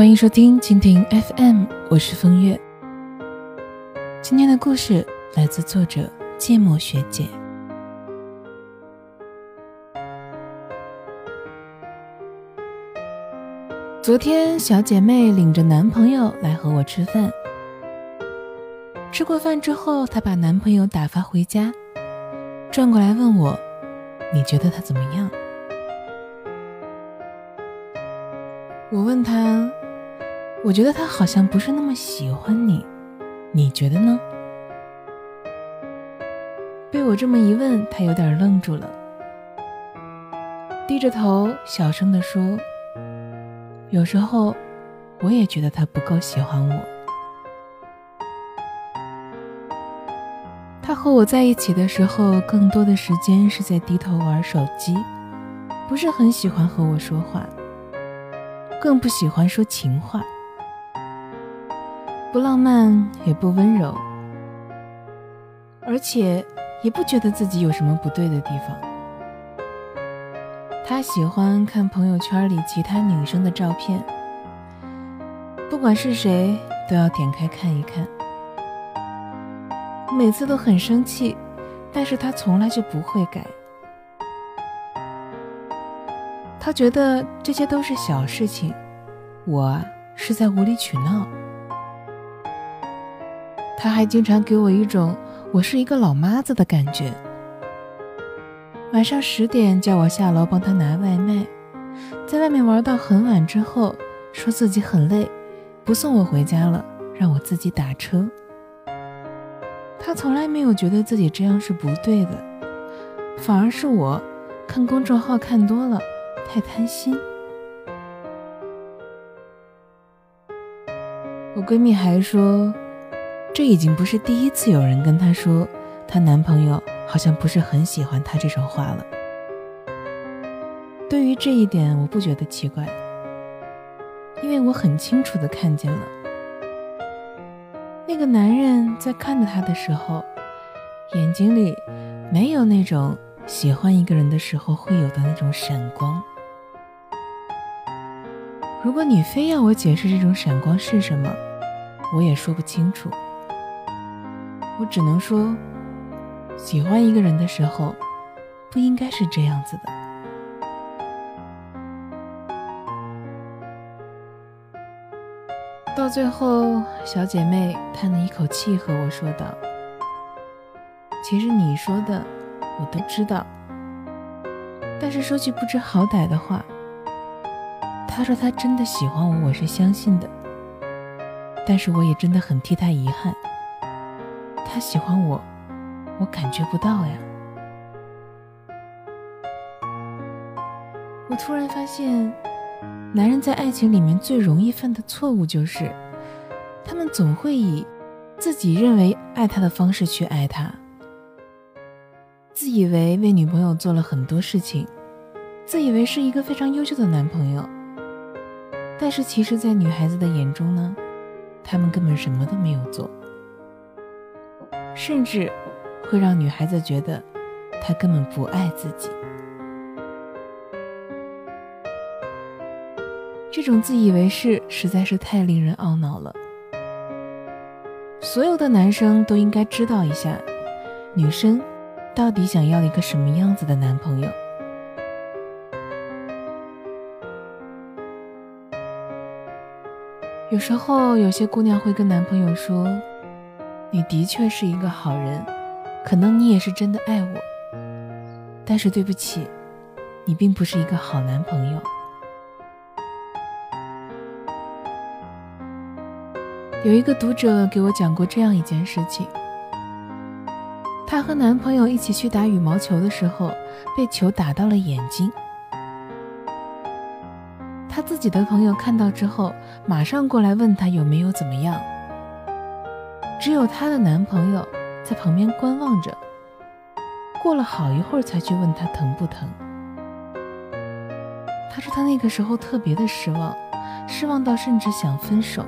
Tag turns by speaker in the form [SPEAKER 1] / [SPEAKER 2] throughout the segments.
[SPEAKER 1] 欢迎收听蜻蜓 FM，我是风月。今天的故事来自作者芥末学姐。昨天，小姐妹领着男朋友来和我吃饭。吃过饭之后，她把男朋友打发回家，转过来问我：“你觉得他怎么样？”我问她：“我觉得他好像不是那么喜欢你，你觉得呢？”被我这么一问，他有点愣住了，低着头小声地说。有时候，我也觉得他不够喜欢我。他和我在一起的时候，更多的时间是在低头玩手机，不是很喜欢和我说话，更不喜欢说情话，不浪漫也不温柔，而且也不觉得自己有什么不对的地方。他喜欢看朋友圈里其他女生的照片，不管是谁都要点开看一看。每次都很生气，但是他从来就不会改。他觉得这些都是小事情，我是在无理取闹。他还经常给我一种我是一个老妈子的感觉。晚上十点叫我下楼帮他拿外卖，在外面玩到很晚之后，说自己很累，不送我回家了，让我自己打车。他从来没有觉得自己这样是不对的，反而是我看公众号看多了，太贪心。我闺蜜还说，这已经不是第一次有人跟她说，她男朋友。好像不是很喜欢他这种话了。对于这一点，我不觉得奇怪，因为我很清楚的看见了，那个男人在看着他的时候，眼睛里没有那种喜欢一个人的时候会有的那种闪光。如果你非要我解释这种闪光是什么，我也说不清楚。我只能说。喜欢一个人的时候，不应该是这样子的。到最后，小姐妹叹了一口气，和我说道：“其实你说的，我都知道。但是说句不知好歹的话，他说他真的喜欢我，我是相信的。但是我也真的很替他遗憾，他喜欢我。”我感觉不到呀。我突然发现，男人在爱情里面最容易犯的错误就是，他们总会以自己认为爱他的方式去爱他，自以为为女朋友做了很多事情，自以为是一个非常优秀的男朋友。但是其实，在女孩子的眼中呢，他们根本什么都没有做，甚至。会让女孩子觉得他根本不爱自己，这种自以为是实在是太令人懊恼了。所有的男生都应该知道一下，女生到底想要一个什么样子的男朋友。有时候，有些姑娘会跟男朋友说：“你的确是一个好人。”可能你也是真的爱我，但是对不起，你并不是一个好男朋友。有一个读者给我讲过这样一件事情：她和男朋友一起去打羽毛球的时候，被球打到了眼睛。她自己的朋友看到之后，马上过来问她有没有怎么样。只有她的男朋友。在旁边观望着，过了好一会儿才去问她疼不疼。她说她那个时候特别的失望，失望到甚至想分手。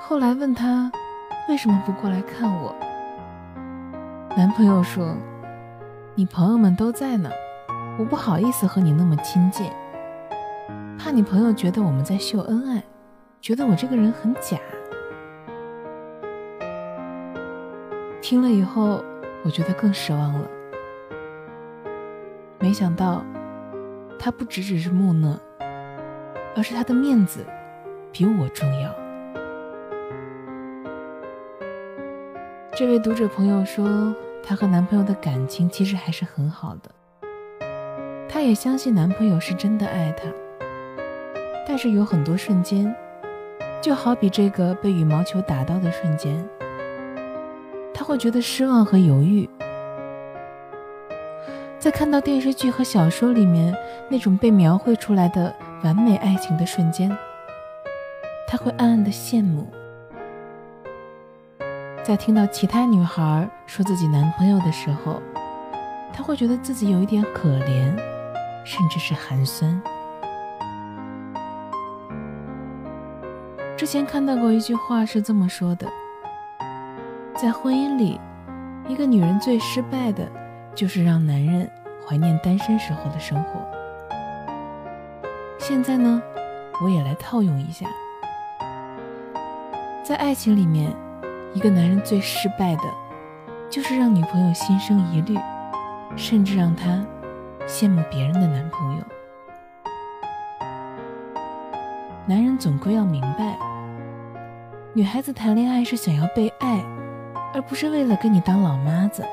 [SPEAKER 1] 后来问他为什么不过来看我，男朋友说：“你朋友们都在呢，我不好意思和你那么亲近。”怕你朋友觉得我们在秀恩爱，觉得我这个人很假。听了以后，我觉得更失望了。没想到，他不只只是木讷，而是他的面子比我重要。这位读者朋友说，她和男朋友的感情其实还是很好的，她也相信男朋友是真的爱她。但是有很多瞬间，就好比这个被羽毛球打到的瞬间，会觉得失望和犹豫。在看到电视剧和小说里面那种被描绘出来的完美爱情的瞬间，他会暗暗的羡慕；在听到其他女孩说自己男朋友的时候，他会觉得自己有一点可怜，甚至是寒酸。之前看到过一句话是这么说的：在婚姻里，一个女人最失败的。就是让男人怀念单身时候的生活。现在呢，我也来套用一下，在爱情里面，一个男人最失败的，就是让女朋友心生疑虑，甚至让他羡慕别人的男朋友。男人总归要明白，女孩子谈恋爱是想要被爱，而不是为了跟你当老妈子。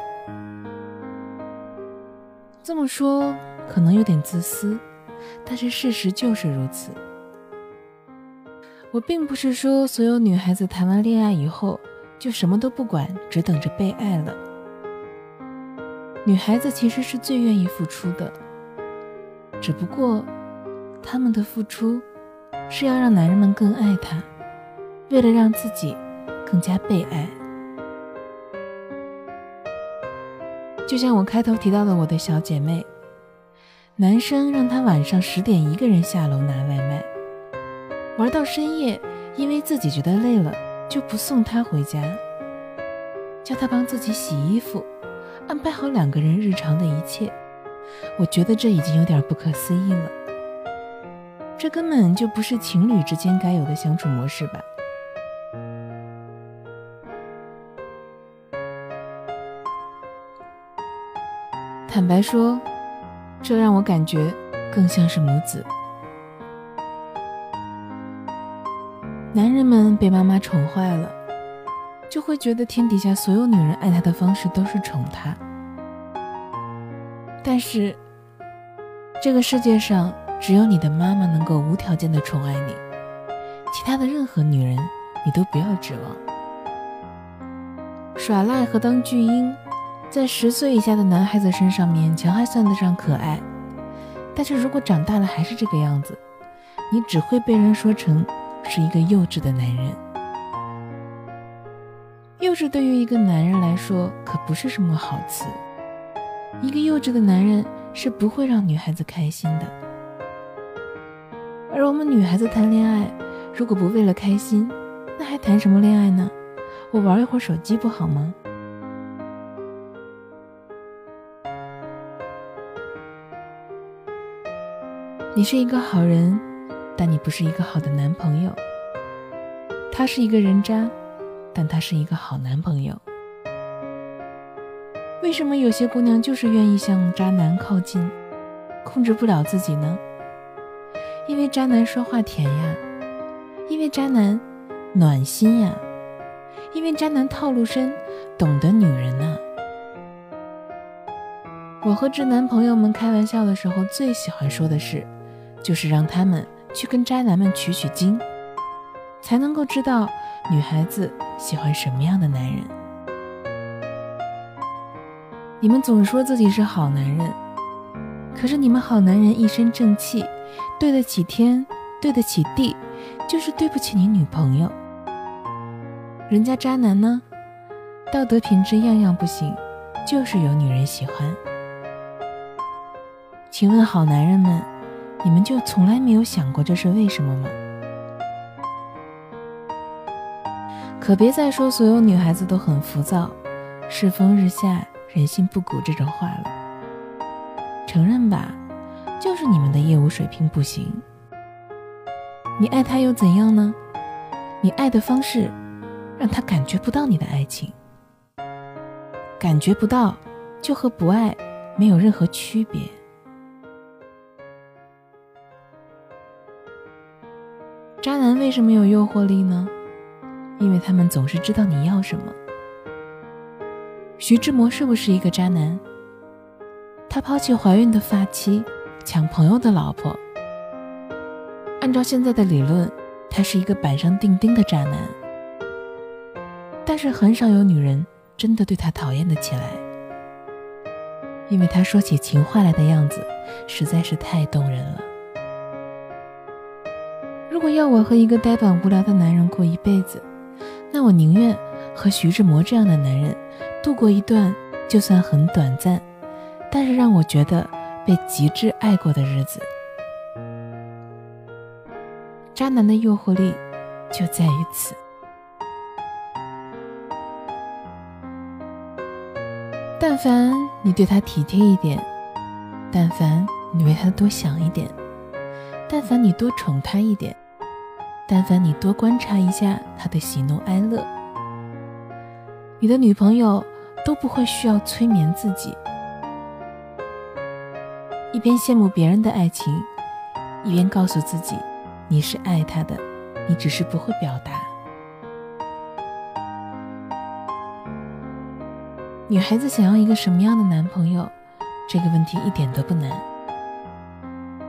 [SPEAKER 1] 这么说可能有点自私，但是事实就是如此。我并不是说所有女孩子谈完恋爱以后就什么都不管，只等着被爱了。女孩子其实是最愿意付出的，只不过她们的付出是要让男人们更爱她，为了让自己更加被爱。就像我开头提到的，我的小姐妹，男生让她晚上十点一个人下楼拿外卖，玩到深夜，因为自己觉得累了，就不送她回家，叫她帮自己洗衣服，安排好两个人日常的一切。我觉得这已经有点不可思议了，这根本就不是情侣之间该有的相处模式吧。坦白说，这让我感觉更像是母子。男人们被妈妈宠坏了，就会觉得天底下所有女人爱他的方式都是宠他。但是，这个世界上只有你的妈妈能够无条件的宠爱你，其他的任何女人你都不要指望。耍赖和当巨婴。在十岁以下的男孩子身上勉强还算得上可爱，但是如果长大了还是这个样子，你只会被人说成是一个幼稚的男人。幼稚对于一个男人来说可不是什么好词，一个幼稚的男人是不会让女孩子开心的。而我们女孩子谈恋爱，如果不为了开心，那还谈什么恋爱呢？我玩一会儿手机不好吗？你是一个好人，但你不是一个好的男朋友。他是一个人渣，但他是一个好男朋友。为什么有些姑娘就是愿意向渣男靠近，控制不了自己呢？因为渣男说话甜呀，因为渣男暖心呀，因为渣男套路深，懂得女人呐。我和直男朋友们开玩笑的时候，最喜欢说的是。就是让他们去跟渣男们取取经，才能够知道女孩子喜欢什么样的男人。你们总说自己是好男人，可是你们好男人一身正气，对得起天，对得起地，就是对不起你女朋友。人家渣男呢，道德品质样样不行，就是有女人喜欢。请问好男人们？你们就从来没有想过这是为什么吗？可别再说所有女孩子都很浮躁，世风日下，人心不古这种话了。承认吧，就是你们的业务水平不行。你爱他又怎样呢？你爱的方式，让他感觉不到你的爱情。感觉不到，就和不爱没有任何区别。为什么有诱惑力呢？因为他们总是知道你要什么。徐志摩是不是一个渣男？他抛弃怀孕的发妻，抢朋友的老婆。按照现在的理论，他是一个板上钉钉的渣男。但是很少有女人真的对他讨厌的起来，因为他说起情话来的样子实在是太动人了。如果要我和一个呆板无聊的男人过一辈子，那我宁愿和徐志摩这样的男人度过一段就算很短暂，但是让我觉得被极致爱过的日子。渣男的诱惑力就在于此。但凡你对他体贴一点，但凡你为他多想一点，但凡你多宠他一点，但凡你多观察一下他的喜怒哀乐，你的女朋友都不会需要催眠自己，一边羡慕别人的爱情，一边告诉自己。你是爱他的，你只是不会表达。女孩子想要一个什么样的男朋友，这个问题一点都不难。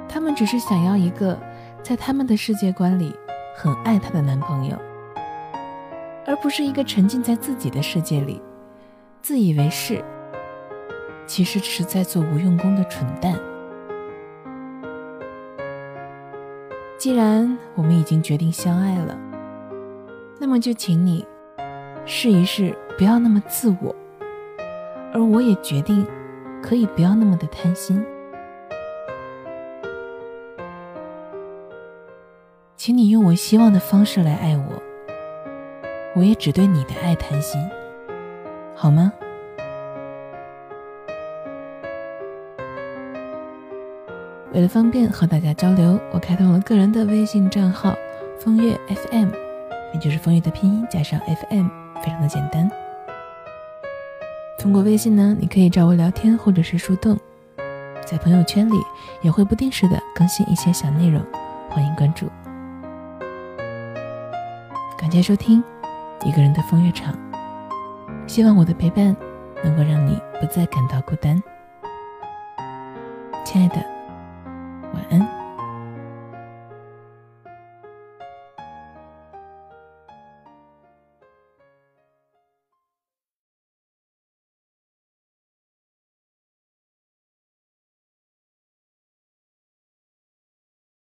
[SPEAKER 1] 她们只是想要一个在他们的世界观里很爱她的男朋友，而不是一个沉浸在自己的世界里，自以为是，其实只是在做无用功的蠢蛋。既然我们已经决定相爱了，那么就请你试一试，不要那么自我。而我也决定，可以不要那么的贪心。请你用我希望的方式来爱我，我也只对你的爱贪心，好吗？为了方便和大家交流，我开通了个人的微信账号“风月 FM”，也就是风月的拼音加上 FM，非常的简单。通过微信呢，你可以找我聊天或者是树洞，在朋友圈里也会不定时的更新一些小内容，欢迎关注。感谢收听一个人的风月场，希望我的陪伴能够让你不再感到孤单，亲爱的。